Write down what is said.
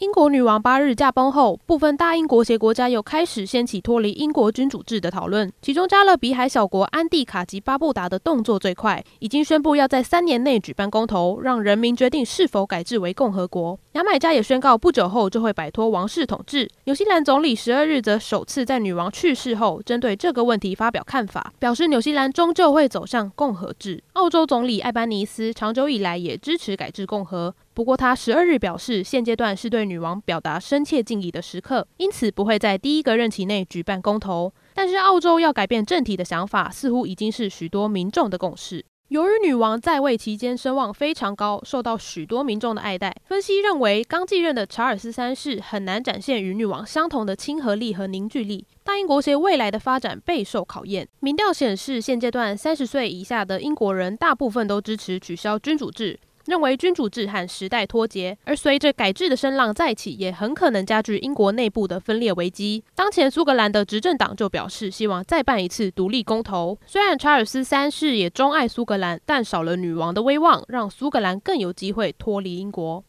英国女王八日驾崩后，部分大英国协国家又开始掀起脱离英国君主制的讨论。其中，加勒比海小国安蒂卡及巴布达的动作最快，已经宣布要在三年内举办公投，让人民决定是否改制为共和国。牙买加也宣告不久后就会摆脱王室统治。纽西兰总理十二日则首次在女王去世后，针对这个问题发表看法，表示纽西兰终究会走向共和制。澳洲总理艾班尼斯长久以来也支持改制共和，不过他十二日表示，现阶段是对女王表达深切敬意的时刻，因此不会在第一个任期内举办公投。但是，澳洲要改变政体的想法，似乎已经是许多民众的共识。由于女王在位期间声望非常高，受到许多民众的爱戴，分析认为刚继任的查尔斯三世很难展现与女王相同的亲和力和凝聚力。大英国协未来的发展备受考验。民调显示，现阶段三十岁以下的英国人大部分都支持取消君主制。认为君主制和时代脱节，而随着改制的声浪再起，也很可能加剧英国内部的分裂危机。当前苏格兰的执政党就表示，希望再办一次独立公投。虽然查尔斯三世也钟爱苏格兰，但少了女王的威望，让苏格兰更有机会脱离英国。